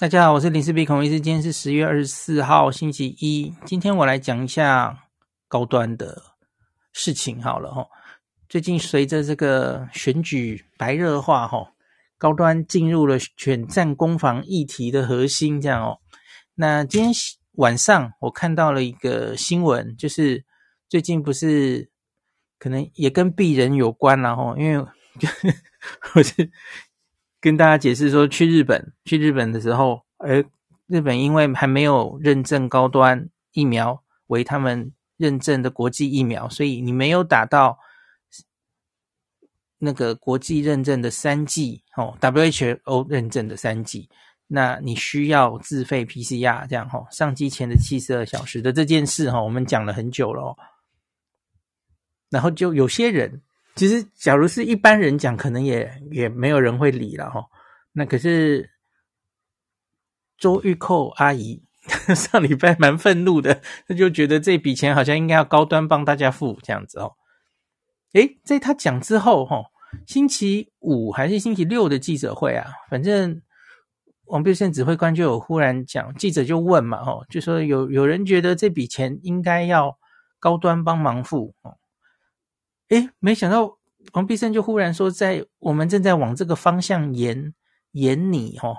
大家好，我是林氏璧孔医师。今天是十月二十四号，星期一。今天我来讲一下高端的事情好了哈。最近随着这个选举白热化哈，高端进入了选战攻防议题的核心，这样哦。那今天晚上我看到了一个新闻，就是最近不是可能也跟敝人有关了哈，因为我是。跟大家解释说，去日本去日本的时候，而日本因为还没有认证高端疫苗为他们认证的国际疫苗，所以你没有打到那个国际认证的三剂哦，WHO 认证的三剂，那你需要自费 PCR 这样哈，上机前的七十二小时的这件事哈，我们讲了很久了，哦然后就有些人。其实，假如是一般人讲，可能也也没有人会理了哈。那可是周玉蔻阿姨 上礼拜蛮愤怒的，她就觉得这笔钱好像应该要高端帮大家付这样子哦。诶，在他讲之后哈，星期五还是星期六的记者会啊，反正王必胜指挥官就有忽然讲，记者就问嘛哈，就说有有人觉得这笔钱应该要高端帮忙付哦。诶，没想到王必胜就忽然说，在我们正在往这个方向研研拟哦，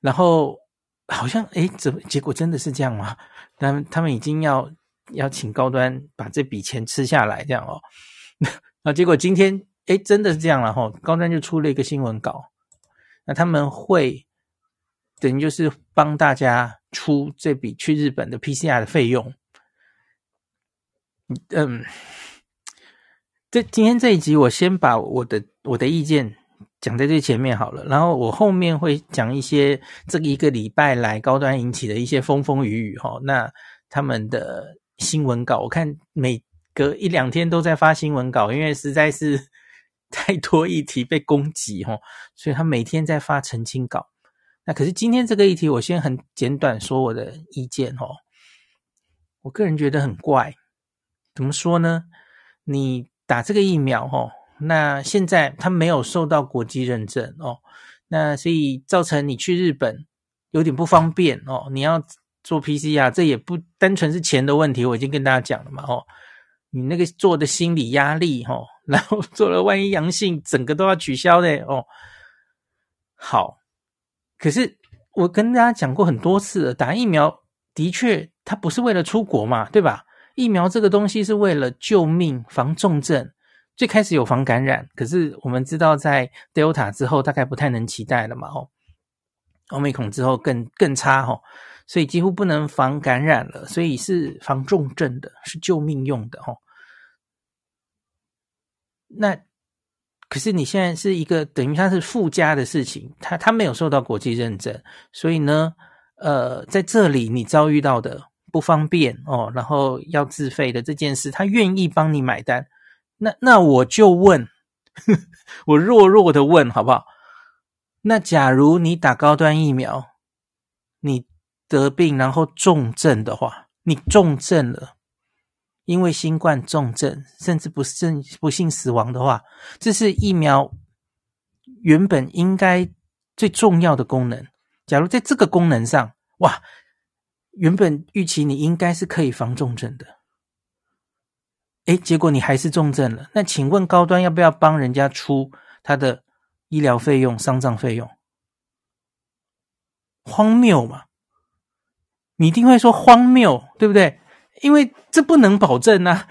然后好像诶，怎么结果真的是这样吗？他们他们已经要要请高端把这笔钱吃下来，这样哦。那结果今天诶，真的是这样了哈，高端就出了一个新闻稿，那他们会等于就是帮大家出这笔去日本的 PCR 的费用，嗯。这今天这一集，我先把我的我的意见讲在最前面好了，然后我后面会讲一些这一个礼拜来高端引起的一些风风雨雨哈。那他们的新闻稿，我看每隔一两天都在发新闻稿，因为实在是 太多议题被攻击哈，所以他每天在发澄清稿。那可是今天这个议题，我先很简短说我的意见哈。我个人觉得很怪，怎么说呢？你。打这个疫苗哦，那现在它没有受到国际认证哦，那所以造成你去日本有点不方便哦。你要做 PCR，这也不单纯是钱的问题，我已经跟大家讲了嘛哦。你那个做的心理压力哦，然后做了万一阳性，整个都要取消的哦。好，可是我跟大家讲过很多次了，打疫苗的确它不是为了出国嘛，对吧？疫苗这个东西是为了救命、防重症，最开始有防感染，可是我们知道在 Delta 之后大概不太能期待了嘛，哦，Omicron 之后更更差哈，所以几乎不能防感染了，所以是防重症的，是救命用的哈。那可是你现在是一个等于它是附加的事情，它它没有受到国际认证，所以呢，呃，在这里你遭遇到的。不方便哦，然后要自费的这件事，他愿意帮你买单，那那我就问，我弱弱的问好不好？那假如你打高端疫苗，你得病然后重症的话，你重症了，因为新冠重症，甚至不幸不幸死亡的话，这是疫苗原本应该最重要的功能。假如在这个功能上，哇，原本预期你应该是可以防重症的，诶，结果你还是重症了。那请问高端要不要帮人家出他的医疗费用、丧葬费用？荒谬嘛？你一定会说荒谬，对不对？因为这不能保证啊，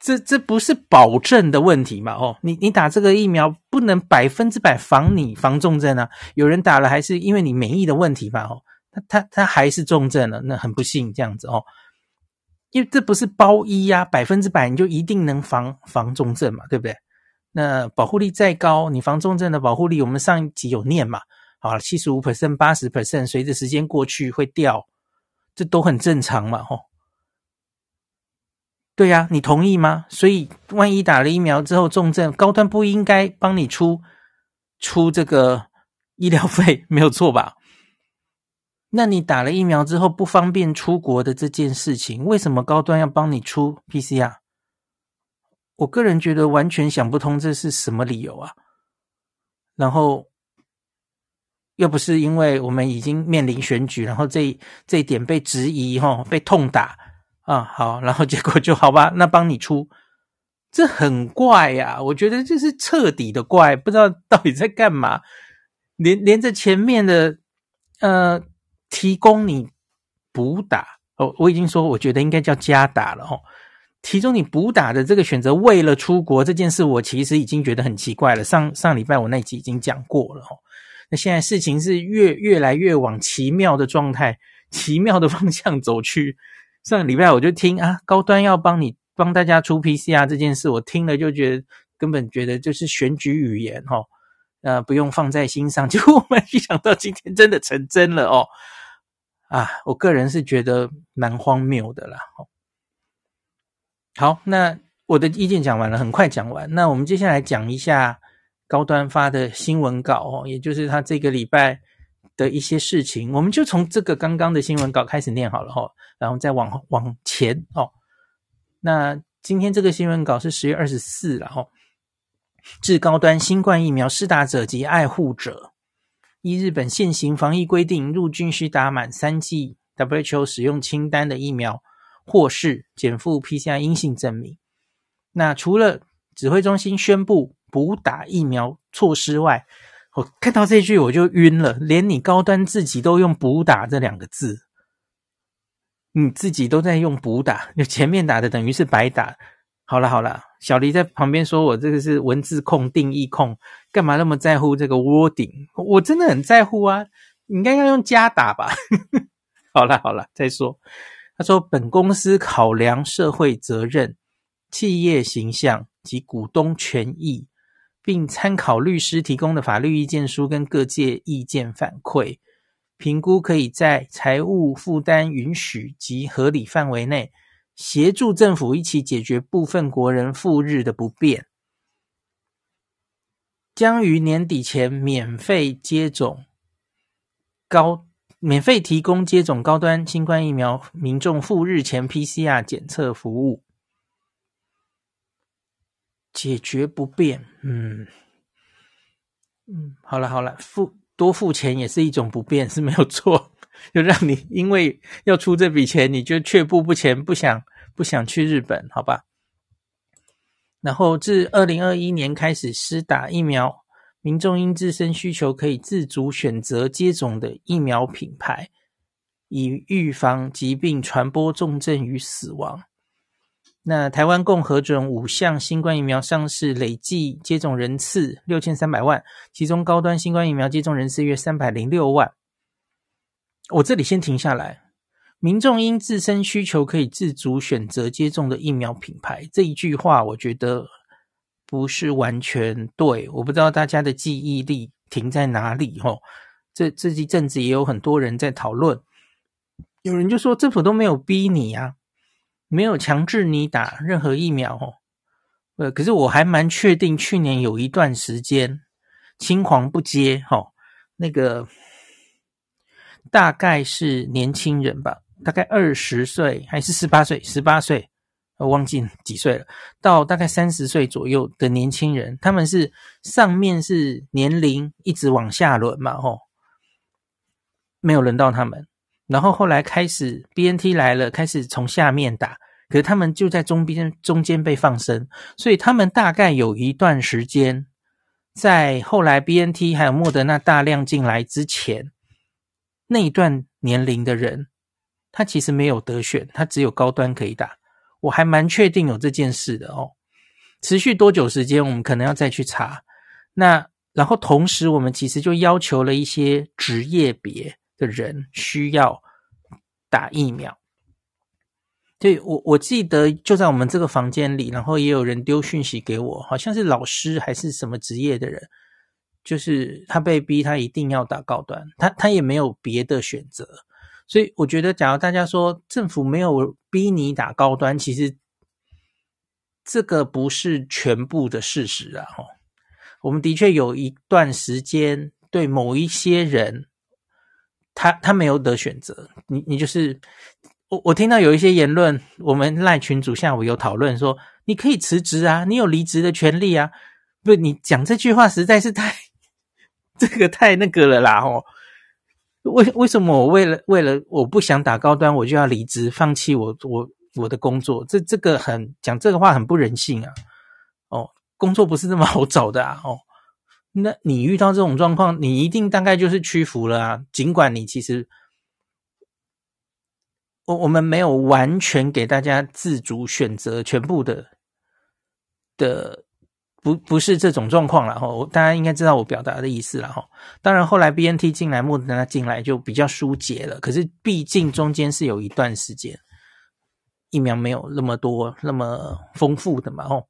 这这不是保证的问题嘛？哦，你你打这个疫苗不能百分之百防你防重症啊，有人打了还是因为你免疫的问题嘛？哦，他他他还是重症了，那很不幸这样子哦，因为这不是包医呀，百分之百你就一定能防防重症嘛，对不对？那保护力再高，你防重症的保护力，我们上一集有念嘛？好，七十五 percent、八十 percent，随着时间过去会掉，这都很正常嘛，吼。对呀，你同意吗？所以万一打了疫苗之后重症，高端不应该帮你出出这个医疗费，没有错吧？那你打了疫苗之后不方便出国的这件事情，为什么高端要帮你出 PCR？我个人觉得完全想不通，这是什么理由啊？然后。又不是因为我们已经面临选举，然后这这一点被质疑，哈，被痛打啊，好，然后结果就好吧，那帮你出，这很怪呀，我觉得这是彻底的怪，不知道到底在干嘛，连连着前面的呃提供你补打哦，我已经说我觉得应该叫加打了哦，提供你补打的这个选择，为了出国这件事，我其实已经觉得很奇怪了。上上礼拜我那集已经讲过了哦。那现在事情是越越来越往奇妙的状态、奇妙的方向走去。上个礼拜我就听啊，高端要帮你帮大家出 PCR 这件事，我听了就觉得根本觉得就是选举语言哈，呃，不用放在心上。结果我没想到今天真的成真了哦，啊，我个人是觉得蛮荒谬的啦。好，那我的意见讲完了，很快讲完。那我们接下来讲一下。高端发的新闻稿哦，也就是他这个礼拜的一些事情，我们就从这个刚刚的新闻稿开始念好了哈，然后再往往前哦。那今天这个新闻稿是十月二十四了哈。致高端新冠疫苗施打者及爱护者，依日本现行防疫规定，入境需打满三剂 WHO 使用清单的疫苗，或是检附 PCR 阴性证明。那除了指挥中心宣布。补打疫苗措施外，我看到这句我就晕了。连你高端自己都用“补打”这两个字，你自己都在用“补打”，就前面打的等于是白打。好了好了，小黎在旁边说我这个是文字控、定义控，干嘛那么在乎这个 wording？我真的很在乎啊！你应该要用加打吧？好了好了，再说。他说，本公司考量社会责任、企业形象及股东权益。并参考律师提供的法律意见书跟各界意见反馈，评估可以在财务负担允许及合理范围内，协助政府一起解决部分国人赴日的不便，将于年底前免费接种高免费提供接种高端新冠疫苗民众赴日前 PCR 检测服务。解决不便，嗯嗯，好了好了，付多付钱也是一种不便，是没有错。就让你因为要出这笔钱，你就却步不前，不想不想去日本，好吧？然后自二零二一年开始施打疫苗，民众因自身需求可以自主选择接种的疫苗品牌，以预防疾病传播、重症与死亡。那台湾共核准五项新冠疫苗上市，累计接种人次六千三百万，其中高端新冠疫苗接种人次约三百零六万。我这里先停下来，民众因自身需求可以自主选择接种的疫苗品牌，这一句话我觉得不是完全对，我不知道大家的记忆力停在哪里吼。这这一阵子也有很多人在讨论，有人就说政府都没有逼你啊。没有强制你打任何疫苗哦，呃，可是我还蛮确定，去年有一段时间青黄不接，哈，那个大概是年轻人吧，大概二十岁还是十八岁，十八岁，我忘记几岁了，到大概三十岁左右的年轻人，他们是上面是年龄一直往下轮嘛，吼，没有轮到他们，然后后来开始 BNT 来了，开始从下面打，可是他们就在中边中间被放生，所以他们大概有一段时间，在后来 BNT 还有莫德纳大量进来之前，那一段年龄的人。他其实没有得选，他只有高端可以打。我还蛮确定有这件事的哦。持续多久时间，我们可能要再去查。那然后同时，我们其实就要求了一些职业别的人需要打疫苗。对，我我记得就在我们这个房间里，然后也有人丢讯息给我，好像是老师还是什么职业的人，就是他被逼他一定要打高端，他他也没有别的选择。所以我觉得，假如大家说政府没有逼你打高端，其实这个不是全部的事实啊！哈，我们的确有一段时间对某一些人，他他没有得选择。你你就是我，我听到有一些言论，我们赖群主下午有讨论说，你可以辞职啊，你有离职的权利啊。不，你讲这句话实在是太 这个太那个了啦！哦。为为什么我为了为了我不想打高端，我就要离职放弃我我我的工作？这这个很讲这个话很不人性啊！哦，工作不是那么好找的啊！哦，那你遇到这种状况，你一定大概就是屈服了啊！尽管你其实我我们没有完全给大家自主选择全部的的。不不是这种状况了哈，大家应该知道我表达的意思了哈。当然后来 BNT 进来，莫德纳进来就比较疏解了。可是毕竟中间是有一段时间疫苗没有那么多那么丰富的嘛哦。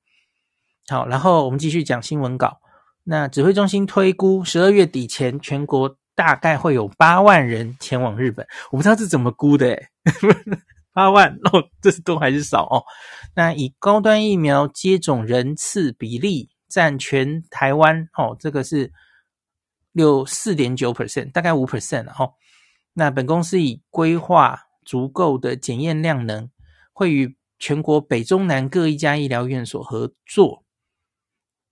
好，然后我们继续讲新闻稿。那指挥中心推估十二月底前，全国大概会有八万人前往日本。我不知道这怎么估的诶八万 哦，这是多还是少哦？那以高端疫苗接种人次比例占全台湾哦，这个是六四点九 percent，大概五 percent 了哦。那本公司已规划足够的检验量能，会与全国北中南各一家医疗院所合作。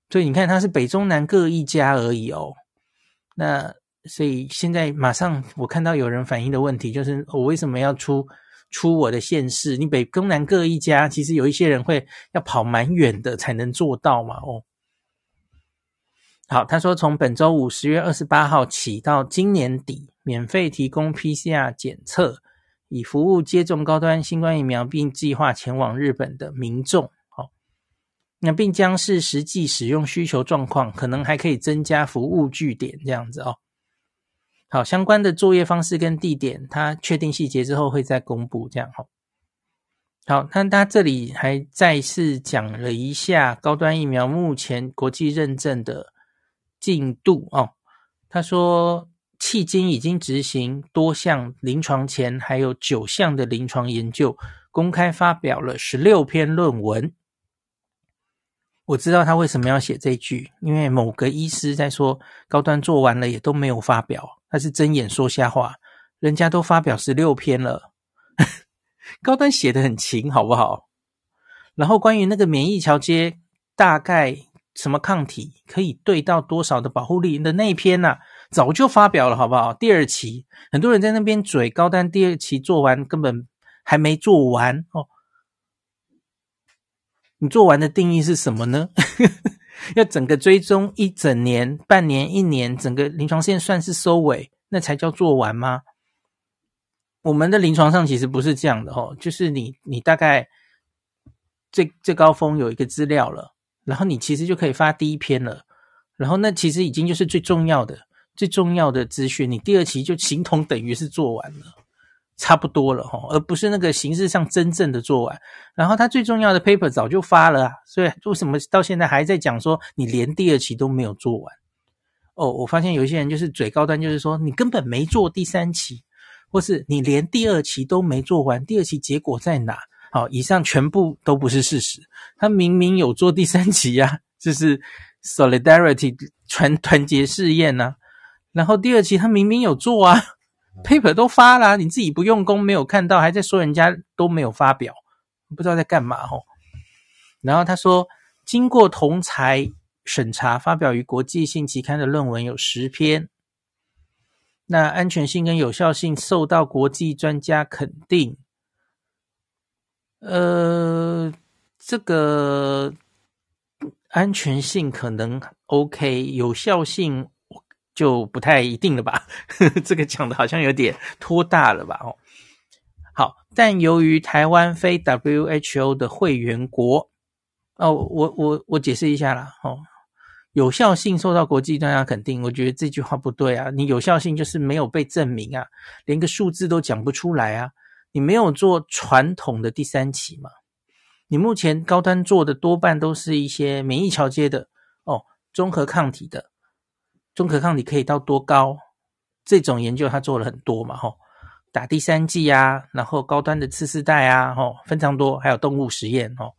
所以你看，它是北中南各一家而已哦。那所以现在马上我看到有人反映的问题，就是我为什么要出？出我的县市，你北、中、南各一家，其实有一些人会要跑蛮远的才能做到嘛。哦，好，他说从本周五十月二十八号起到今年底，免费提供 PCR 检测，以服务接种高端新冠疫苗并计划前往日本的民众。好，那并将视实际使用需求状况，可能还可以增加服务据点这样子哦。好，相关的作业方式跟地点，他确定细节之后会再公布，这样哈。好，那他这里还再次讲了一下高端疫苗目前国际认证的进度哦。他说，迄今已经执行多项临床前还有九项的临床研究，公开发表了十六篇论文。我知道他为什么要写这句，因为某个医师在说高端做完了也都没有发表。他是睁眼说瞎话，人家都发表十六篇了，高端写得很勤，好不好？然后关于那个免疫桥接，大概什么抗体可以对到多少的保护力的那一篇啊，早就发表了，好不好？第二期很多人在那边嘴，高端第二期做完根本还没做完哦。你做完的定义是什么呢？要整个追踪一整年、半年、一年，整个临床线算是收尾，那才叫做完吗？我们的临床上其实不是这样的哦，就是你你大概最最高峰有一个资料了，然后你其实就可以发第一篇了，然后那其实已经就是最重要的、最重要的资讯，你第二期就形同等于是做完了。差不多了哈，而不是那个形式上真正的做完。然后他最重要的 paper 早就发了啊，所以为什么到现在还在讲说你连第二期都没有做完？哦，我发现有些人就是嘴高端，就是说你根本没做第三期，或是你连第二期都没做完，第二期结果在哪？好，以上全部都不是事实。他明明有做第三期呀，就是 Solidarity 团团结试验呐，然后第二期他明明有做啊。Paper 都发了，你自己不用功没有看到，还在说人家都没有发表，不知道在干嘛吼。然后他说，经过同侪审查，发表于国际性期刊的论文有十篇，那安全性跟有效性受到国际专家肯定。呃，这个安全性可能 OK，有效性就不太一定了吧？这个讲的好像有点拖大了吧？哦，好，但由于台湾非 WHO 的会员国，哦，我我我解释一下啦。哦，有效性受到国际专家肯定，我觉得这句话不对啊！你有效性就是没有被证明啊，连个数字都讲不出来啊！你没有做传统的第三期嘛？你目前高端做的多半都是一些免疫桥接的哦，综合抗体的，中和抗体可以到多高？这种研究他做了很多嘛，吼，打第三剂啊，然后高端的次世代啊，吼，非常多，还有动物实验，吼，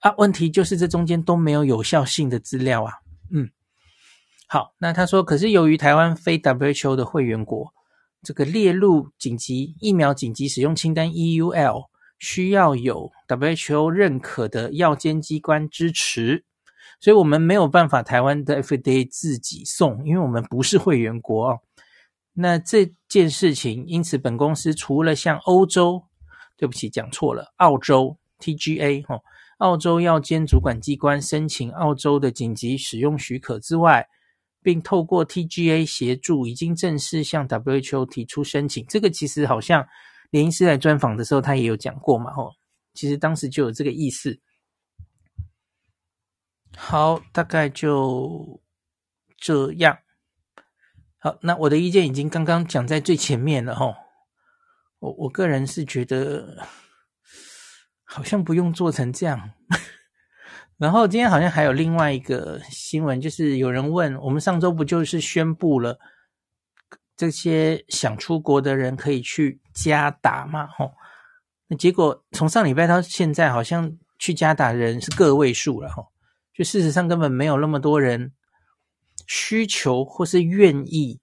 啊，问题就是这中间都没有有效性的资料啊，嗯，好，那他说，可是由于台湾非 WHO 的会员国。这个列入紧急疫苗紧急使用清单 （EUL） 需要有 WHO 认可的药监机关支持，所以我们没有办法台湾的 FDA 自己送，因为我们不是会员国哦。那这件事情，因此本公司除了向欧洲，对不起，讲错了，澳洲 TGA 哦，澳洲药监主管机关申请澳洲的紧急使用许可之外。并透过 TGA 协助，已经正式向 WHO 提出申请。这个其实好像连医师来专访的时候，他也有讲过嘛，吼，其实当时就有这个意思。好，大概就这样。好，那我的意见已经刚刚讲在最前面了，吼。我我个人是觉得，好像不用做成这样。然后今天好像还有另外一个新闻，就是有人问我们上周不就是宣布了这些想出国的人可以去加打嘛？吼，那结果从上礼拜到现在，好像去加打的人是个位数了，吼，就事实上根本没有那么多人需求或是愿意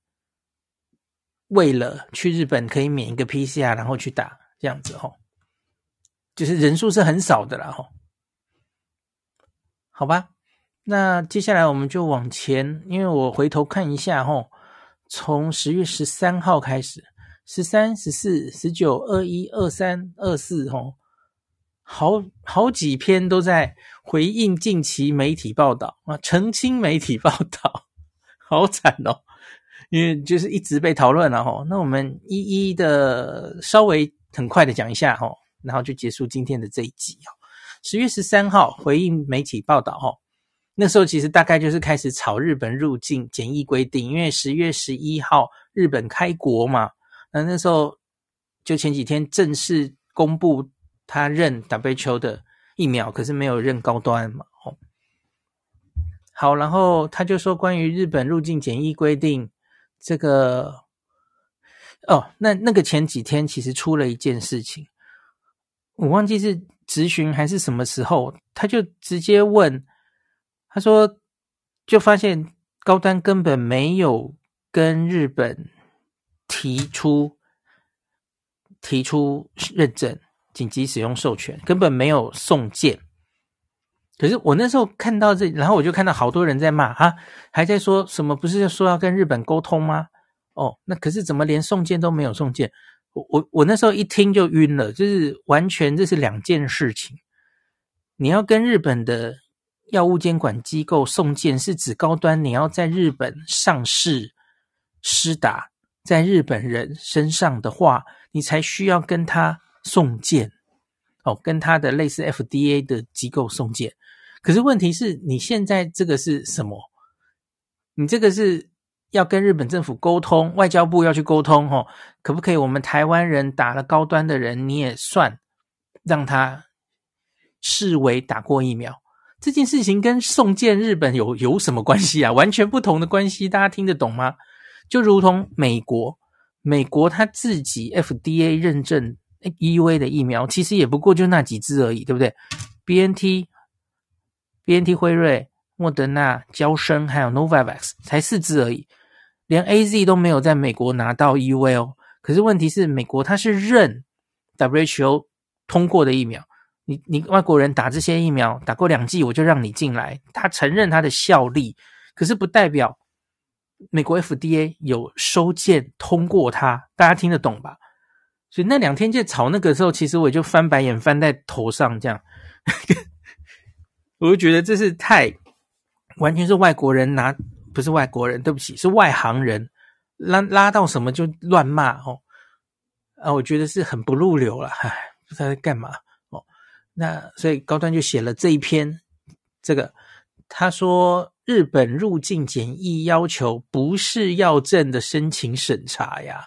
为了去日本可以免一个 PCR 然后去打这样子，吼，就是人数是很少的啦，吼。好吧，那接下来我们就往前，因为我回头看一下吼，从十月十三号开始，十三、十四、十九、二一、二三、二四，吼，好好几篇都在回应近期媒体报道啊，澄清媒体报道，好惨哦，因为就是一直被讨论了吼，那我们一一的稍微很快的讲一下吼，然后就结束今天的这一集哦。十月十三号回应媒体报道，哦，那时候其实大概就是开始炒日本入境检疫规定，因为十月十一号日本开国嘛，那那时候就前几天正式公布他认 WHO 的疫苗，可是没有认高端嘛，哦，好，然后他就说关于日本入境检疫规定这个，哦，那那个前几天其实出了一件事情，我忘记是。咨询还是什么时候，他就直接问，他说，就发现高端根本没有跟日本提出提出认证、紧急使用授权，根本没有送件。可是我那时候看到这，然后我就看到好多人在骂啊，还在说什么不是说要跟日本沟通吗？哦，那可是怎么连送件都没有送件？我我我那时候一听就晕了，就是完全这是两件事情。你要跟日本的药物监管机构送件，是指高端你要在日本上市施打在日本人身上的话，你才需要跟他送件哦，跟他的类似 FDA 的机构送件。可是问题是你现在这个是什么？你这个是？要跟日本政府沟通，外交部要去沟通，吼，可不可以？我们台湾人打了高端的人，你也算让他视为打过疫苗。这件事情跟送件日本有有什么关系啊？完全不同的关系，大家听得懂吗？就如同美国，美国他自己 FDA 认证 EUA 的疫苗，其实也不过就那几支而已，对不对？BNT、BNT 辉瑞、莫德纳、娇生还有 Novavax 才四支而已。连 AZ 都没有在美国拿到 EUA 哦。可是问题是，美国它是认 WHO 通过的疫苗，你你外国人打这些疫苗打过两剂，我就让你进来，他承认它的效力，可是不代表美国 FDA 有收件通过它，大家听得懂吧？所以那两天在吵那个时候，其实我就翻白眼翻在头上，这样，我就觉得这是太完全是外国人拿。不是外国人，对不起，是外行人拉拉到什么就乱骂哦，啊，我觉得是很不入流了，唉，不知道在干嘛哦。那所以高端就写了这一篇，这个他说日本入境检疫要求不是要证的申请审查呀，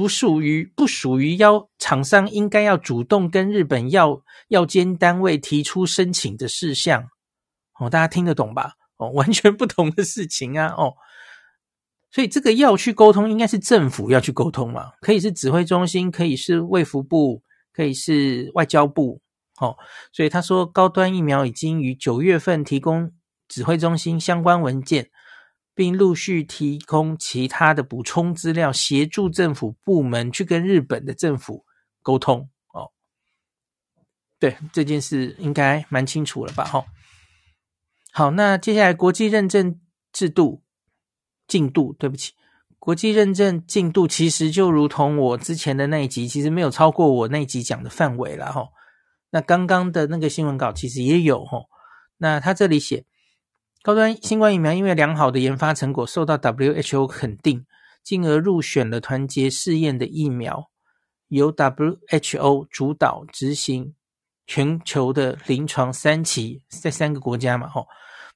不属于不属于要厂商应该要主动跟日本药药监单位提出申请的事项哦，大家听得懂吧？哦，完全不同的事情啊！哦，所以这个要去沟通，应该是政府要去沟通嘛？可以是指挥中心，可以是卫福部，可以是外交部。哦，所以他说，高端疫苗已经于九月份提供指挥中心相关文件，并陆续提供其他的补充资料，协助政府部门去跟日本的政府沟通。哦，对，这件事应该蛮清楚了吧？哈、哦。好，那接下来国际认证制度进度，对不起，国际认证进度其实就如同我之前的那一集，其实没有超过我那集讲的范围了哈。那刚刚的那个新闻稿其实也有哈。那他这里写，高端新冠疫苗因为良好的研发成果受到 WHO 肯定，进而入选了团结试验的疫苗，由 WHO 主导执行。全球的临床三期在三个国家嘛，吼，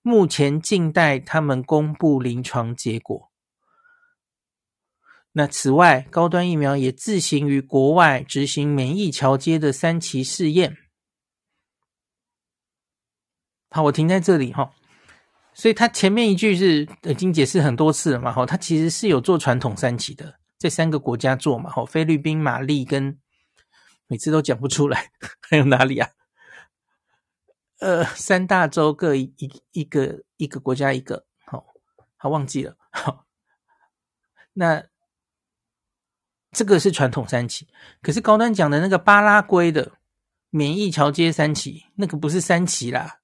目前静待他们公布临床结果。那此外，高端疫苗也自行于国外执行免疫桥接的三期试验。好，我停在这里哈。所以他前面一句是已经解释很多次了嘛，吼，他其实是有做传统三期的，这三个国家做嘛，吼，菲律宾、马利跟。每次都讲不出来，还有哪里啊？呃，三大洲各一一一个一个国家一个，好，好忘记了。好，那这个是传统三期，可是高端讲的那个巴拉圭的免疫桥接三期，那个不是三期啦，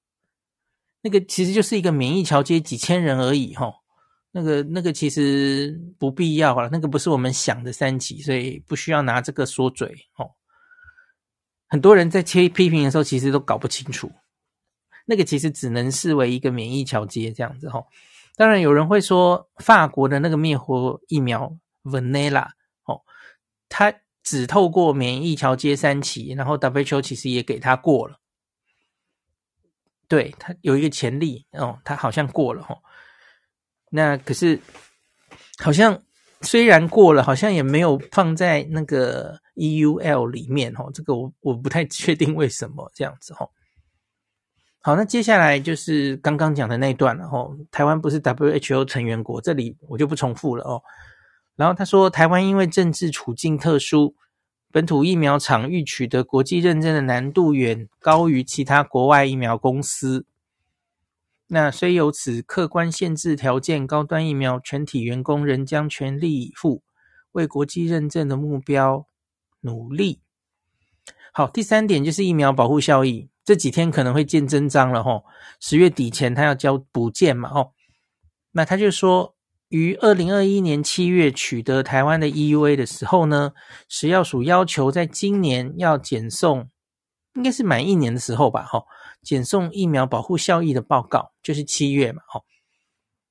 那个其实就是一个免疫桥接几千人而已，哈，那个那个其实不必要了，那个不是我们想的三期，所以不需要拿这个说嘴，哦。很多人在切批评的时候，其实都搞不清楚，那个其实只能视为一个免疫桥接这样子哈。当然有人会说，法国的那个灭活疫苗 Valneva 哦，它只透过免疫桥接三期，然后 WHO 其实也给它过了，对，他有一个潜力哦，他好像过了哈。那可是好像。虽然过了，好像也没有放在那个 EUL 里面哦，这个我我不太确定为什么这样子哈。好，那接下来就是刚刚讲的那段了哈。台湾不是 WHO 成员国，这里我就不重复了哦。然后他说，台湾因为政治处境特殊，本土疫苗厂欲取得国际认证的难度远高于其他国外疫苗公司。那虽有此客观限制条件，高端疫苗全体员工仍将全力以赴为国际认证的目标努力。好，第三点就是疫苗保护效益，这几天可能会见真章了吼。十月底前他要交补件嘛吼，那他就说，于二零二一年七月取得台湾的 EUA 的时候呢，食药署要求在今年要检送，应该是满一年的时候吧吼。检送疫苗保护效益的报告，就是七月嘛，吼。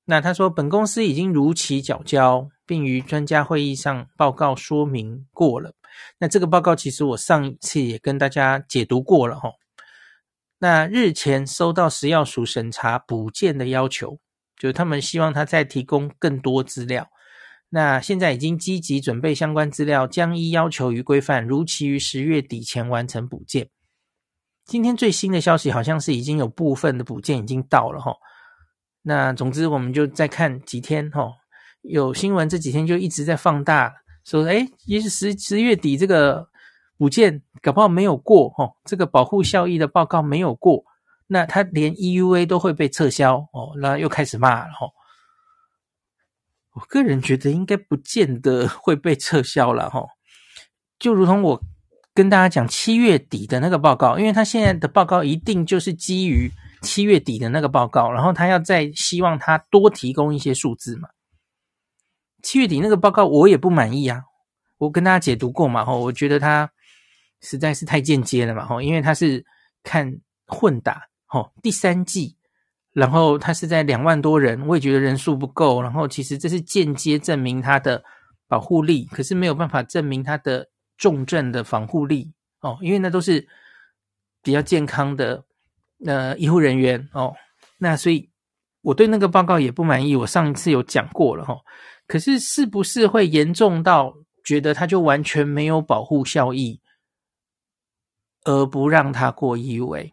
那他说，本公司已经如期缴交，并于专家会议上报告说明过了。那这个报告其实我上一次也跟大家解读过了，吼。那日前收到食药署审查补件的要求，就他们希望他再提供更多资料。那现在已经积极准备相关资料，将依要求与规范，如期于十月底前完成补件。今天最新的消息好像是已经有部分的补件已经到了哈，那总之我们就再看几天哈，有新闻这几天就一直在放大说，哎，也许十十月底这个补件搞不好没有过哈，这个保护效益的报告没有过，那他连 EUA 都会被撤销哦，那又开始骂了哈。我个人觉得应该不见得 会被撤销了哈。就如同我跟大家讲七月底的那个报告，因为他现在的报告一定就是基于七月底的那个报告，然后他要再希望他多提供一些数字嘛。七月底那个报告我也不满意啊，我跟大家解读过嘛，哈，我觉得他实在是太间接了嘛，哈，因为他是看混打，哦，第三季，然后他是在两万多人，我也觉得人数不够，然后其实这是间接证明他的保护力，可是没有办法证明他的重症的防护力，哦，因为那都是比较健康的呃医护人员哦，那所以我对那个报告也不满意，我上一次有讲过了，哈。可是，是不是会严重到觉得它就完全没有保护效益，而不让他过 EUA，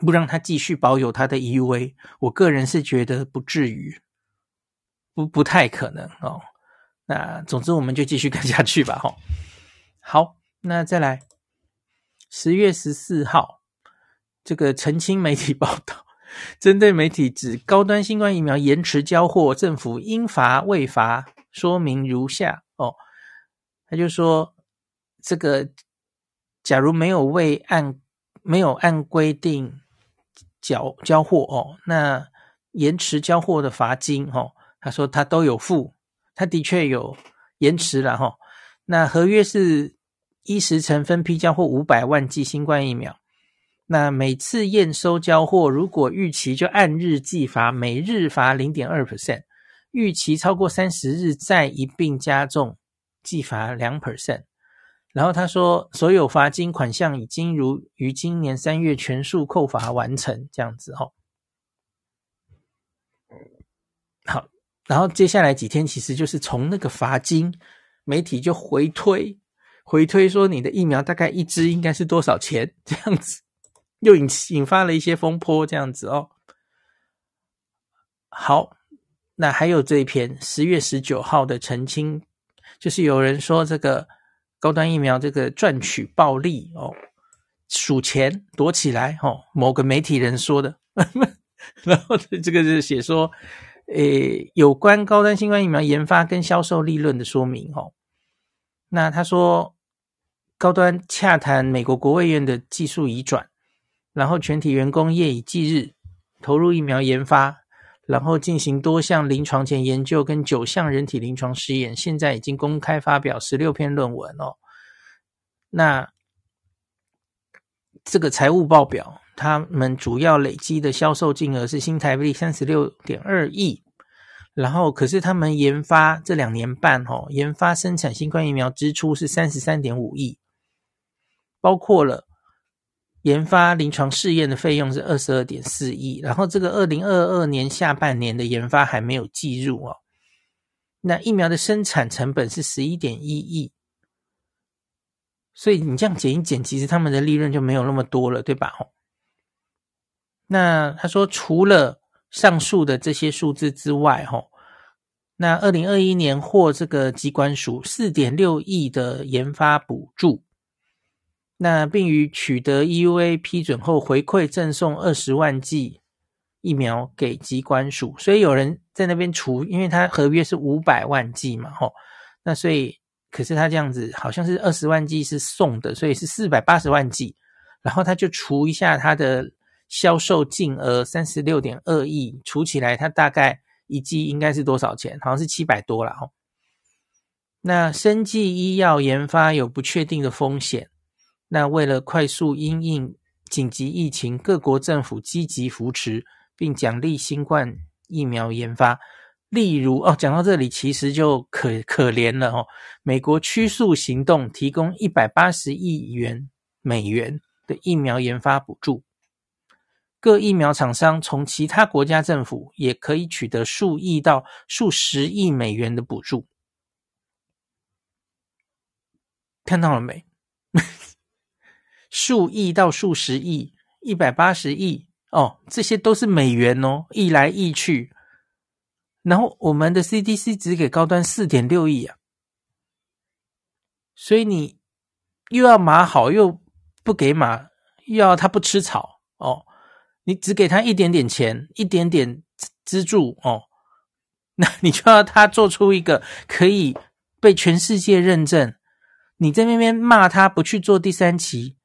不让他继续保有他的 EUA？我个人是觉得不至于，不不太可能哦。那总之，我们就继续看下去吧。哈，好，那再来，十月十四号，这个澄清媒体报道。针对媒体指高端新冠疫苗延迟交货，政府应罚未罚，说明如下哦。他就说，这个假如没有未按没有按规定缴交货哦，那延迟交货的罚金哦，他说他都有付，他的确有延迟了哈。那合约是依时程分批交货五百万剂新冠疫苗。那每次验收交货，如果逾期就按日计罚，每日罚零点二 percent；逾期超过三十日再一并加重，计罚两 percent。然后他说，所有罚金款项已经如于今年三月全数扣罚完成，这样子哦。好，然后接下来几天其实就是从那个罚金，媒体就回推，回推说你的疫苗大概一支应该是多少钱这样子。又引引发了一些风波，这样子哦。好，那还有这一篇十月十九号的澄清，就是有人说这个高端疫苗这个赚取暴利哦，数钱躲起来哦，某个媒体人说的。然后这个是写说，诶，有关高端新冠疫苗研发跟销售利润的说明哦。那他说，高端洽谈美国国卫院的技术移转。然后全体员工夜以继日投入疫苗研发，然后进行多项临床前研究跟九项人体临床试验，现在已经公开发表十六篇论文哦。那这个财务报表，他们主要累积的销售金额是新台币三十六点二亿，然后可是他们研发这两年半哦，研发生产新冠疫苗支出是三十三点五亿，包括了。研发临床试验的费用是二十二点四亿，然后这个二零二二年下半年的研发还没有计入哦。那疫苗的生产成本是十一点一亿，所以你这样减一减，其实他们的利润就没有那么多了，对吧？哦，那他说除了上述的这些数字之外，哦，那二零二一年获这个机关署四点六亿的研发补助。那并于取得 EUA 批准后，回馈赠送二十万剂疫苗给机关署，所以有人在那边除，因为他合约是五百万剂嘛，吼，那所以可是他这样子好像是二十万剂是送的，所以是四百八十万剂，然后他就除一下他的销售净额三十六点二亿，除起来他大概一剂应该是多少钱？好像是七百多了，吼。那生技医药研发有不确定的风险。那为了快速因应紧急疫情，各国政府积极扶持并奖励新冠疫苗研发。例如哦，讲到这里其实就可可怜了哦。美国驱速行动提供一百八十亿元美元的疫苗研发补助，各疫苗厂商从其他国家政府也可以取得数亿到数十亿美元的补助。看到了没？数亿到数十亿，一百八十亿哦，这些都是美元哦，亿来亿去。然后我们的 CDC 只给高端四点六亿啊，所以你又要马好，又不给马，又要他不吃草哦，你只给他一点点钱，一点点资助哦，那你就要他做出一个可以被全世界认证。你在那边骂他不去做第三期，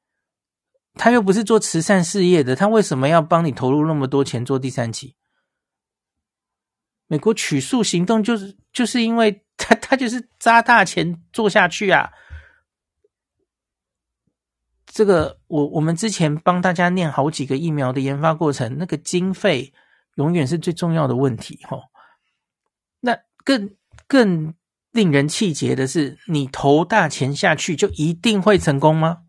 他又不是做慈善事业的，他为什么要帮你投入那么多钱做第三期？美国取数行动就是就是因为 他他就是砸大钱做下去啊。这个我我们之前帮大家念好几个疫苗的研发过程，那个经费永远是最重要的问题齁。那更更。令人气结的是，你投大钱下去就一定会成功吗？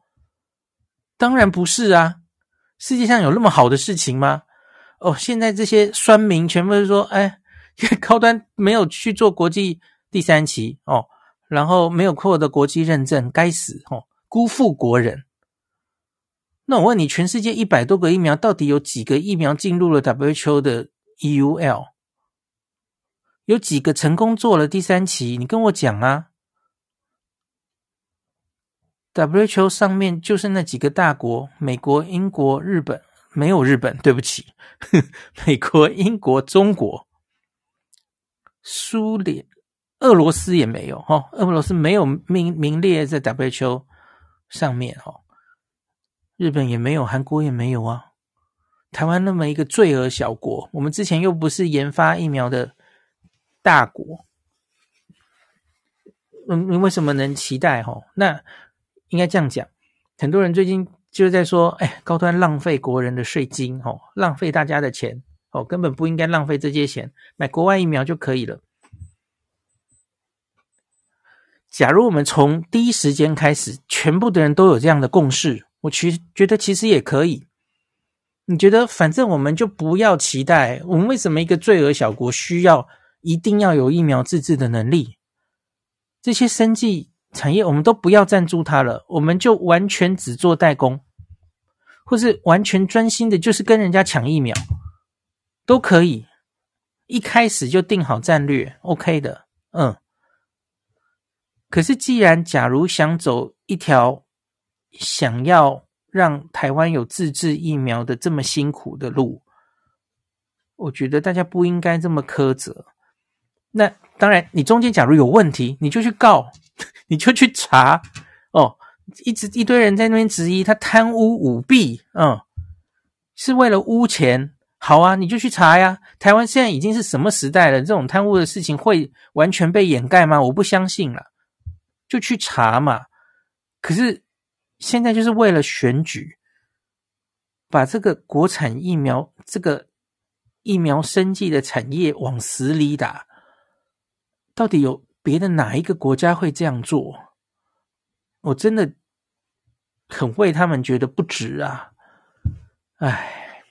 当然不是啊！世界上有那么好的事情吗？哦，现在这些酸民全部都说：“哎，高端没有去做国际第三期哦，然后没有获得国际认证，该死哦，辜负国人。”那我问你，全世界一百多个疫苗，到底有几个疫苗进入了 WHO 的 EUL？有几个成功做了第三期？你跟我讲啊！WHO 上面就是那几个大国：美国、英国、日本，没有日本，对不起，美国、英国、中国、苏联、俄罗斯也没有哈，俄罗斯没有名名列在 WHO 上面哈，日本也没有，韩国也没有啊。台湾那么一个罪恶小国，我们之前又不是研发疫苗的。大国，嗯，你为什么能期待？吼，那应该这样讲。很多人最近就在说，哎，高端浪费国人的税金，哦，浪费大家的钱，哦，根本不应该浪费这些钱，买国外疫苗就可以了。假如我们从第一时间开始，全部的人都有这样的共识，我其实觉得其实也可以。你觉得，反正我们就不要期待，我们为什么一个罪恶小国需要？一定要有疫苗自制的能力，这些生计产业我们都不要赞助它了，我们就完全只做代工，或是完全专心的，就是跟人家抢疫苗，都可以。一开始就定好战略，OK 的，嗯。可是既然假如想走一条想要让台湾有自制疫苗的这么辛苦的路，我觉得大家不应该这么苛责。那当然，你中间假如有问题，你就去告，你就去查哦。一直一堆人在那边质疑他贪污舞弊，嗯，是为了污钱。好啊，你就去查呀。台湾现在已经是什么时代了？这种贪污的事情会完全被掩盖吗？我不相信了，就去查嘛。可是现在就是为了选举，把这个国产疫苗、这个疫苗生计的产业往死里打。到底有别的哪一个国家会这样做？我真的很为他们觉得不值啊！唉，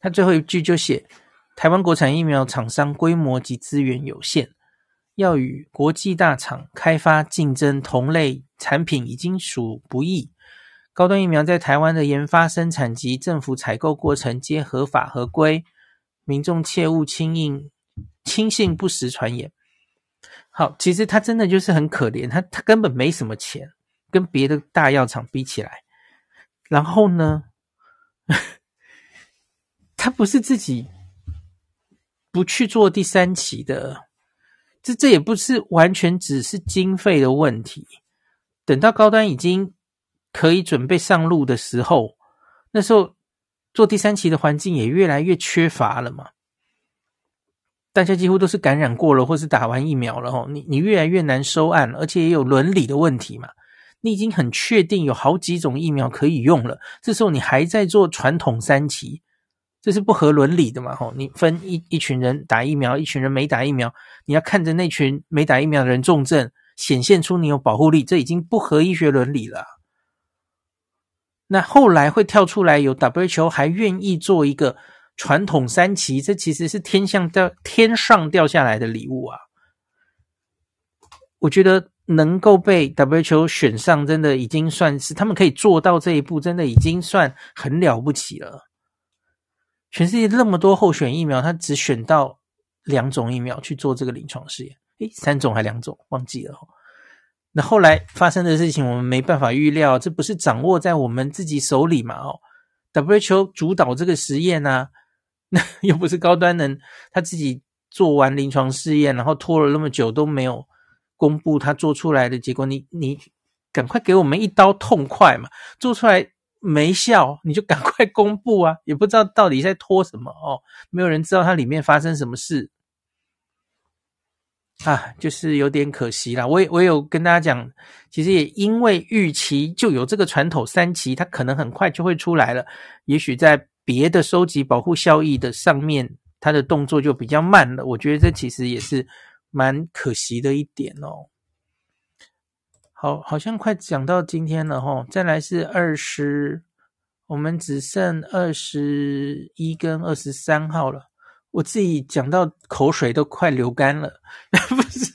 他最后一句就写：台湾国产疫苗厂商规模及资源有限，要与国际大厂开发竞争同类产品已经属不易。高端疫苗在台湾的研发、生产及政府采购过程皆合法合规，民众切勿轻易。轻信不实传言。好，其实他真的就是很可怜，他他根本没什么钱，跟别的大药厂比起来。然后呢，他不是自己不去做第三期的，这这也不是完全只是经费的问题。等到高端已经可以准备上路的时候，那时候做第三期的环境也越来越缺乏了嘛。大家几乎都是感染过了，或是打完疫苗了，吼，你你越来越难收案，而且也有伦理的问题嘛。你已经很确定有好几种疫苗可以用了，这时候你还在做传统三期，这是不合伦理的嘛，吼。你分一一群人打疫苗，一群人没打疫苗，你要看着那群没打疫苗的人重症，显现出你有保护力，这已经不合医学伦理了。那后来会跳出来有 WHO 还愿意做一个。传统三期，这其实是天上掉天上掉下来的礼物啊！我觉得能够被 WHO 选上，真的已经算是他们可以做到这一步，真的已经算很了不起了。全世界那么多候选疫苗，他只选到两种疫苗去做这个临床试验，诶，三种还两种忘记了。那后来发生的事情，我们没办法预料，这不是掌握在我们自己手里嘛？哦，WHO 主导这个实验啊。那又不是高端能他自己做完临床试验，然后拖了那么久都没有公布他做出来的结果，你你赶快给我们一刀痛快嘛！做出来没效，你就赶快公布啊！也不知道到底在拖什么哦，没有人知道它里面发生什么事啊，就是有点可惜啦。我也我有跟大家讲，其实也因为预期就有这个传统三期，它可能很快就会出来了，也许在别的收集保护效益的上面。他的动作就比较慢了，我觉得这其实也是蛮可惜的一点哦。好，好像快讲到今天了齁，再来是二十，我们只剩二十一跟二十三号了。我自己讲到口水都快流干了，不是？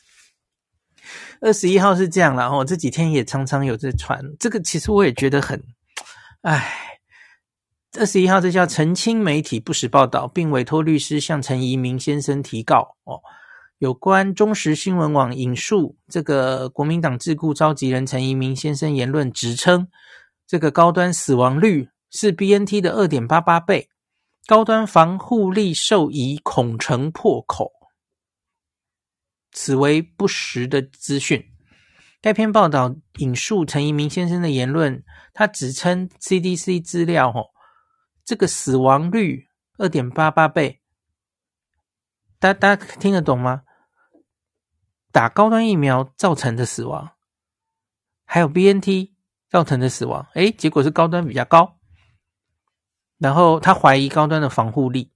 二十一号是这样啦，齁，这几天也常常有在传，这个其实我也觉得很，唉。二十一号，这叫澄清媒体不实报道，并委托律师向陈宜民先生提告。哦，有关中时新闻网引述这个国民党智库召集人陈宜民先生言论，指称这个高端死亡率是 BNT 的二点八八倍，高端防护力受疑恐成破口，此为不实的资讯。该篇报道引述陈宜民先生的言论，他指称 CDC 资料，哦。这个死亡率二点八八倍，大家大家听得懂吗？打高端疫苗造成的死亡，还有 BNT 造成的死亡，诶，结果是高端比较高。然后他怀疑高端的防护力，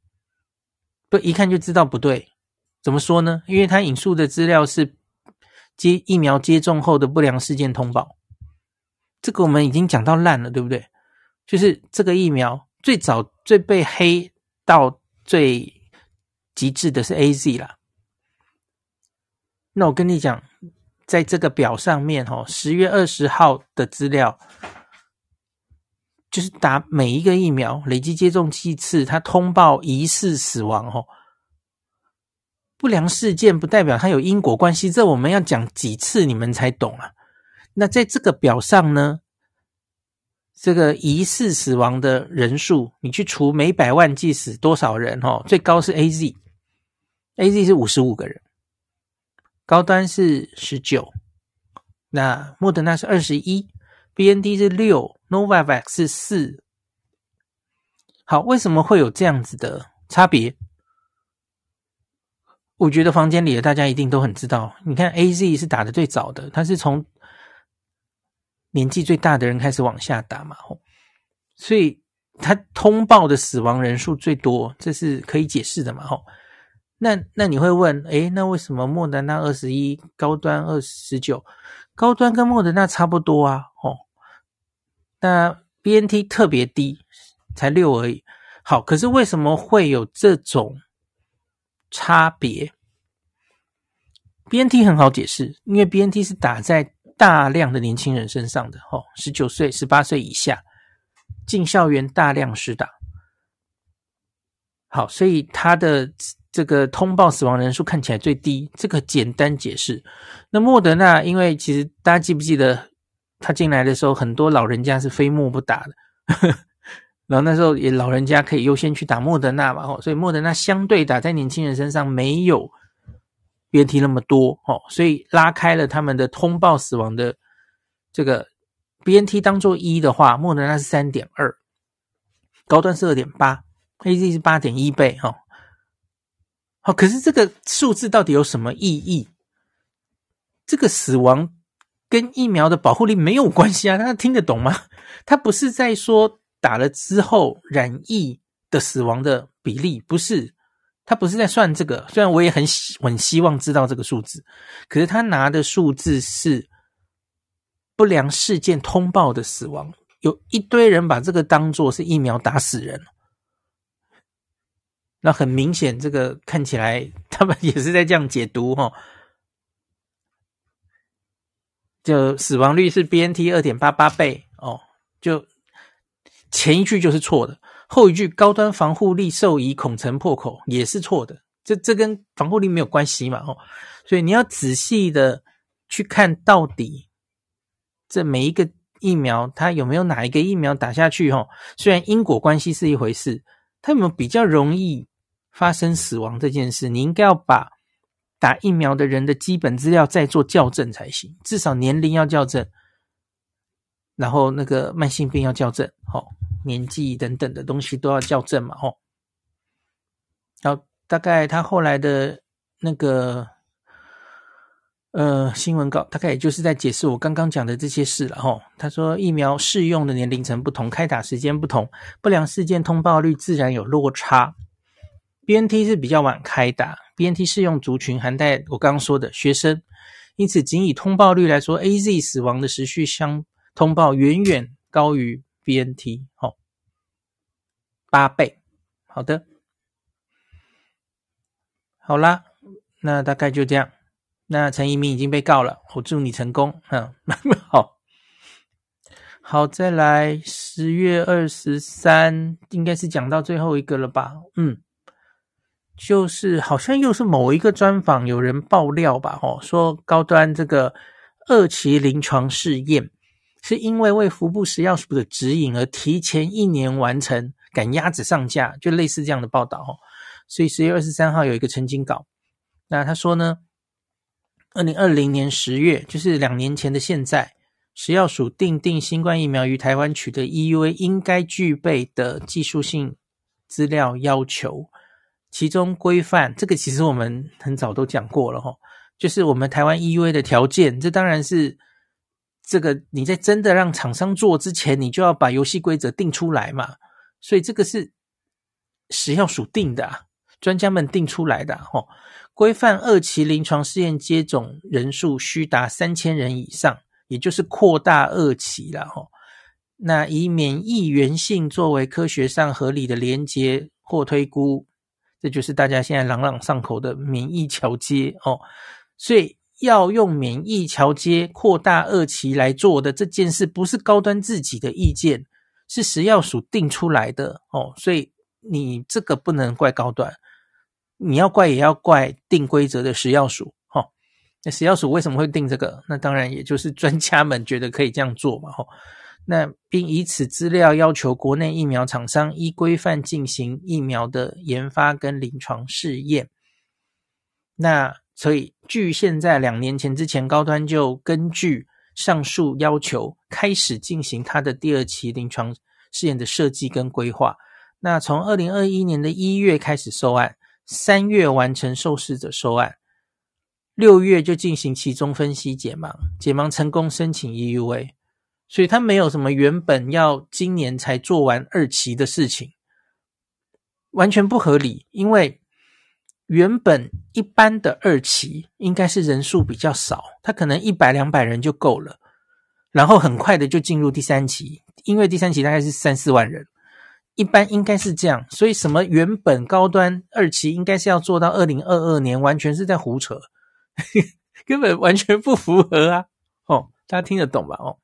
不，一看就知道不对。怎么说呢？因为他引述的资料是接疫苗接种后的不良事件通报，这个我们已经讲到烂了，对不对？就是这个疫苗。最早最被黑到最极致的是 AZ 啦。那我跟你讲，在这个表上面，哈，十月二十号的资料，就是打每一个疫苗累计接种剂次，它通报疑似死亡，哦，不良事件不代表它有因果关系，这我们要讲几次你们才懂啊？那在这个表上呢？这个疑似死亡的人数，你去除每百万计死多少人？哦，最高是 AZ，AZ 是五十五个人，高端是十九，那莫德纳是二十一，BNT 是六，Novavax 是四。好，为什么会有这样子的差别？我觉得房间里的大家一定都很知道。你看 AZ 是打的最早的，它是从。年纪最大的人开始往下打嘛吼，所以他通报的死亡人数最多，这是可以解释的嘛，吼。那那你会问，诶，那为什么莫德纳二十一，高端二十九，高端跟莫德纳差不多啊，吼。那 BNT 特别低，才六而已。好，可是为什么会有这种差别？BNT 很好解释，因为 BNT 是打在。大量的年轻人身上的哦，十九岁、十八岁以下进校园大量施打，好，所以他的这个通报死亡人数看起来最低。这个简单解释。那莫德纳，因为其实大家记不记得他进来的时候，很多老人家是非莫不打的，然后那时候也老人家可以优先去打莫德纳嘛，所以莫德纳相对打在年轻人身上没有。BNT 那么多哦，所以拉开了他们的通报死亡的这个 BNT 当做一的话，莫德纳是三点二，高端是二点八，AZ 是八点一倍哈。好，可是这个数字到底有什么意义？这个死亡跟疫苗的保护力没有关系啊，大家听得懂吗？他不是在说打了之后染疫的死亡的比例，不是。他不是在算这个，虽然我也很希很希望知道这个数字，可是他拿的数字是不良事件通报的死亡，有一堆人把这个当做是疫苗打死人，那很明显，这个看起来他们也是在这样解读哈，就死亡率是 BNT 二点八八倍哦，就前一句就是错的。后一句高端防护力受疑恐成破口也是错的，这这跟防护力没有关系嘛，吼，所以你要仔细的去看到底这每一个疫苗它有没有哪一个疫苗打下去，吼，虽然因果关系是一回事，它有没有比较容易发生死亡这件事，你应该要把打疫苗的人的基本资料再做校正才行，至少年龄要校正，然后那个慢性病要校正，哦，年纪等等的东西都要校正嘛，哦。然后大概他后来的那个。呃，新闻稿大概也就是在解释我刚刚讲的这些事了齁。他说，疫苗适用的年龄层不同，开打时间不同，不良事件通报率自然有落差。BNT 是比较晚开打，BNT 适用族群涵盖我刚刚说的学生，因此仅以通报率来说，AZ 死亡的时序相通报远远高于 BNT，齁，八倍。好的，好啦，那大概就这样。那陈怡民已经被告了，我祝你成功。嗯，好，好，再来十月二十三，应该是讲到最后一个了吧？嗯，就是好像又是某一个专访有人爆料吧？哦，说高端这个二期临床试验是因为为福布食药署的指引而提前一年完成，赶鸭子上架，就类似这样的报道哦。所以十月二十三号有一个澄清稿，那他说呢？二零二零年十月，就是两年前的现在，食药署订定新冠疫苗于台湾取得 EUA 应该具备的技术性资料要求，其中规范这个其实我们很早都讲过了哈，就是我们台湾 EUA 的条件，这当然是这个你在真的让厂商做之前，你就要把游戏规则定出来嘛，所以这个是食药署定的啊，专家们定出来的哈。规范二期临床试验接种人数需达三千人以上，也就是扩大二期了哈。那以免疫原性作为科学上合理的连接或推估，这就是大家现在朗朗上口的免疫桥接哦。所以要用免疫桥接扩大二期来做的这件事，不是高端自己的意见，是食药署定出来的哦。所以你这个不能怪高端。你要怪也要怪定规则的食药署，哦，那食药署为什么会定这个？那当然也就是专家们觉得可以这样做嘛，齁。那并以此资料要求国内疫苗厂商依规范进行疫苗的研发跟临床试验。那所以距现在两年前之前，高端就根据上述要求开始进行它的第二期临床试验的设计跟规划。那从二零二一年的一月开始收案。三月完成受试者收案，六月就进行其中分析解盲，解盲成功申请 EUA，所以他没有什么原本要今年才做完二期的事情，完全不合理。因为原本一般的二期应该是人数比较少，他可能一百两百人就够了，然后很快的就进入第三期，因为第三期大概是三四万人。一般应该是这样，所以什么原本高端二期应该是要做到二零二二年，完全是在胡扯，根本完全不符合啊！哦，大家听得懂吧？哦，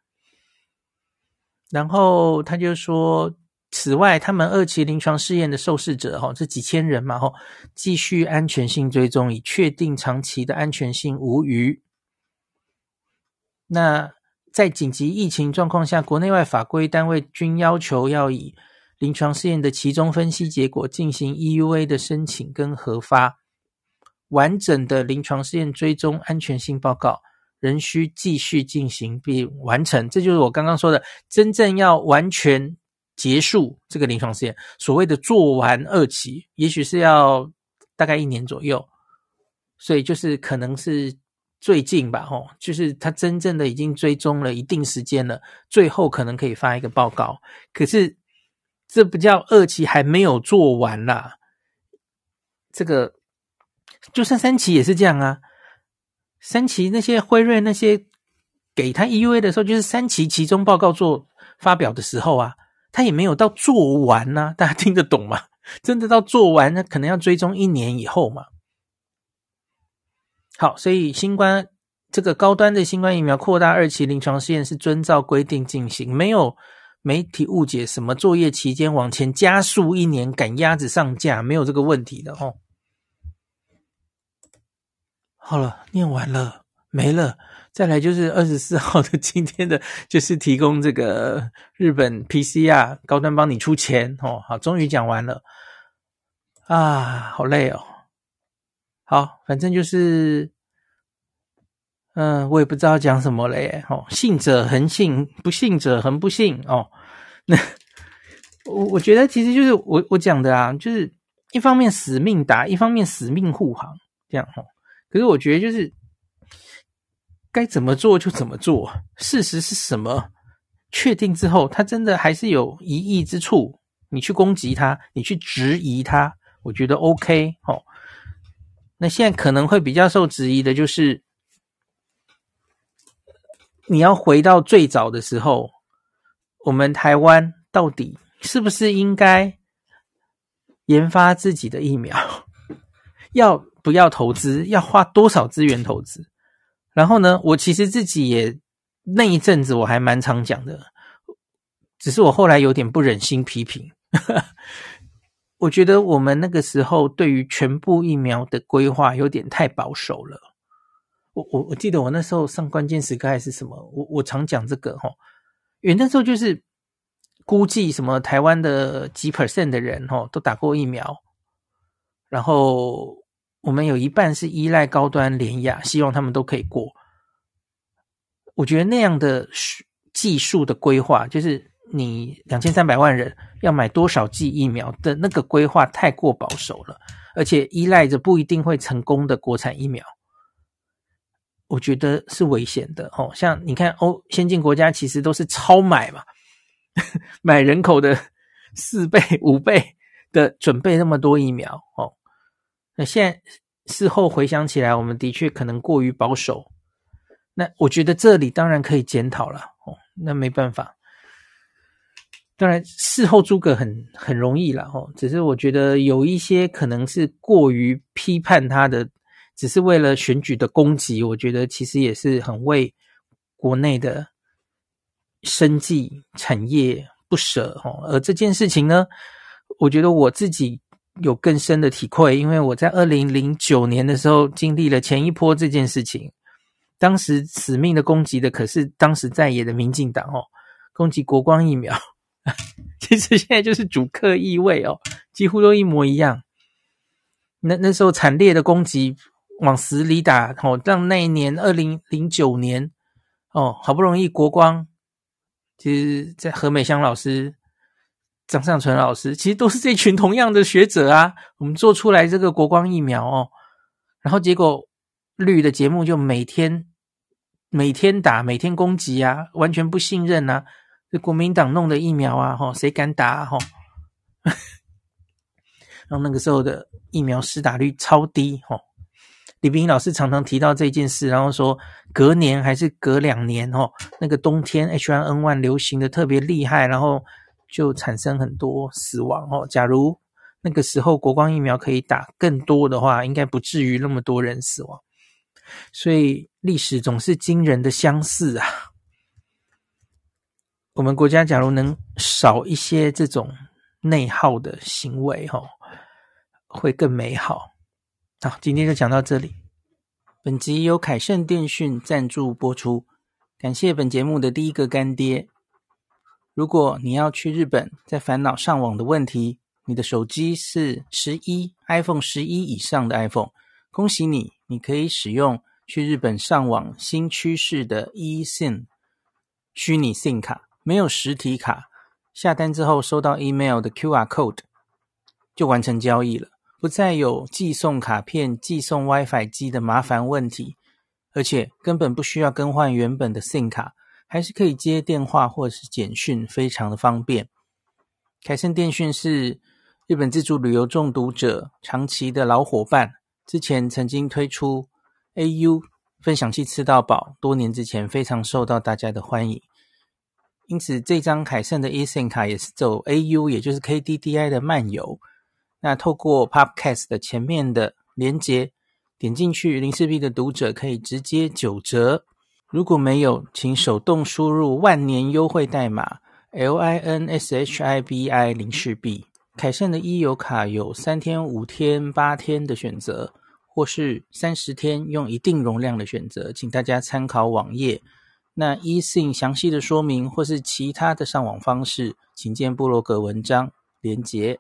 然后他就说，此外，他们二期临床试验的受试者，哈，这几千人嘛，哈，继续安全性追踪，以确定长期的安全性无虞。那在紧急疫情状况下，国内外法规单位均要求要以临床试验的期中分析结果进行 EUA 的申请跟核发，完整的临床试验追踪安全性报告仍需继续进行并完成。这就是我刚刚说的，真正要完全结束这个临床试验，所谓的做完二期，也许是要大概一年左右。所以就是可能是最近吧，吼，就是他真正的已经追踪了一定时间了，最后可能可以发一个报告。可是。这不叫二期还没有做完啦，这个就算三期也是这样啊。三期那些辉瑞那些给他 EUA 的时候，就是三期期中报告做发表的时候啊，他也没有到做完呢、大家听得懂吗？真的到做完，那可能要追踪一年以后嘛。好，所以新冠这个高端的新冠疫苗扩大二期临床试验是遵照规定进行，没有。媒体误解什么作业期间往前加速一年赶鸭子上架，没有这个问题的哦。好了，念完了，没了。再来就是二十四号的 今天的，就是提供这个日本 PCR 高端帮你出钱哦。好，终于讲完了。啊，好累哦。好，反正就是，嗯，我也不知道讲什么了耶。哦，信者恒信，不信者恒不信。哦，那我我觉得其实就是我我讲的啊，就是一方面死命打，一方面死命护航，这样哦。可是我觉得就是该怎么做就怎么做，事实是什么？确定之后，他真的还是有疑义之处，你去攻击他，你去质疑他，我觉得 OK 哦。那现在可能会比较受质疑的就是，你要回到最早的时候，我们台湾到底是不是应该研发自己的疫苗？要不要投资？要花多少资源投资？然后呢，我其实自己也。那一阵子我还蛮常讲的，只是我后来有点不忍心批评。我觉得我们那个时候对于全部疫苗的规划有点太保守了。我我我记得我那时候上关键时刻还是什么，我我常讲这个齁，因为那时候就是估计什么台湾的几 percent 的人齁都打过疫苗，然后我们有一半是依赖高端联亚，希望他们都可以过。我觉得那样的技术的规划，就是你两千三百万人要买多少剂疫苗的那个规划太过保守了，而且依赖着不一定会成功的国产疫苗，我觉得是危险的哦。像你看欧先进国家其实都是超买嘛，买人口的四倍五倍的准备那么多疫苗哦。那现在事后回想起来，我们的确可能过于保守。那我觉得这里当然可以检讨了哦，那没办法。当然事后诸葛很很容易了哦，只是我觉得有一些可能是过于批判他的，只是为了选举的攻击，我觉得其实也是很为国内的生计产业不舍哦。而这件事情呢，我觉得我自己有更深的体会，因为我在二零零九年的时候经历了前一波这件事情。当时死命的攻击的可是当时在野的民进党哦，攻击国光疫苗，其实现在就是主客意味哦，几乎都一模一样。那那时候惨烈的攻击往死里打哦，让那一年二零零九年哦，好不容易国光，其实在何美香老师、张上淳老师，其实都是这群同样的学者啊，我们做出来这个国光疫苗哦，然后结果绿的节目就每天。每天打，每天攻击啊，完全不信任啊！这国民党弄的疫苗啊，吼，谁敢打啊？吼，然后那个时候的疫苗施打率超低，吼。李冰老师常常提到这件事，然后说隔年还是隔两年，吼，那个冬天 H1N1 流行的特别厉害，然后就产生很多死亡，哦。假如那个时候国光疫苗可以打更多的话，应该不至于那么多人死亡。所以历史总是惊人的相似啊！我们国家假如能少一些这种内耗的行为，吼，会更美好。好，今天就讲到这里。本集由凯盛电讯赞助播出，感谢本节目的第一个干爹。如果你要去日本，在烦恼上网的问题，你的手机是十一 iPhone 十一以上的 iPhone，恭喜你。你可以使用去日本上网新趋势的 eSIM 虚拟 SIM 卡，没有实体卡，下单之后收到 email 的 QR code 就完成交易了，不再有寄送卡片、寄送 WiFi 机的麻烦问题，而且根本不需要更换原本的 SIM 卡，还是可以接电话或者是简讯，非常的方便。凯盛电讯是日本自助旅游中毒者长期的老伙伴。之前曾经推出 AU 分享器吃到饱，多年之前非常受到大家的欢迎，因此这张凯盛的 eSIM 卡也是走 AU，也就是 KDDI 的漫游。那透过 Podcast 的前面的连接，点进去零四 B 的读者可以直接九折。如果没有，请手动输入万年优惠代码 LINSHIBI 零四 B。凯盛的 e 游卡有三天、五天、八天的选择。或是三十天用一定容量的选择，请大家参考网页。那 eSIM 详细的说明或是其他的上网方式，请见部落格文章连结。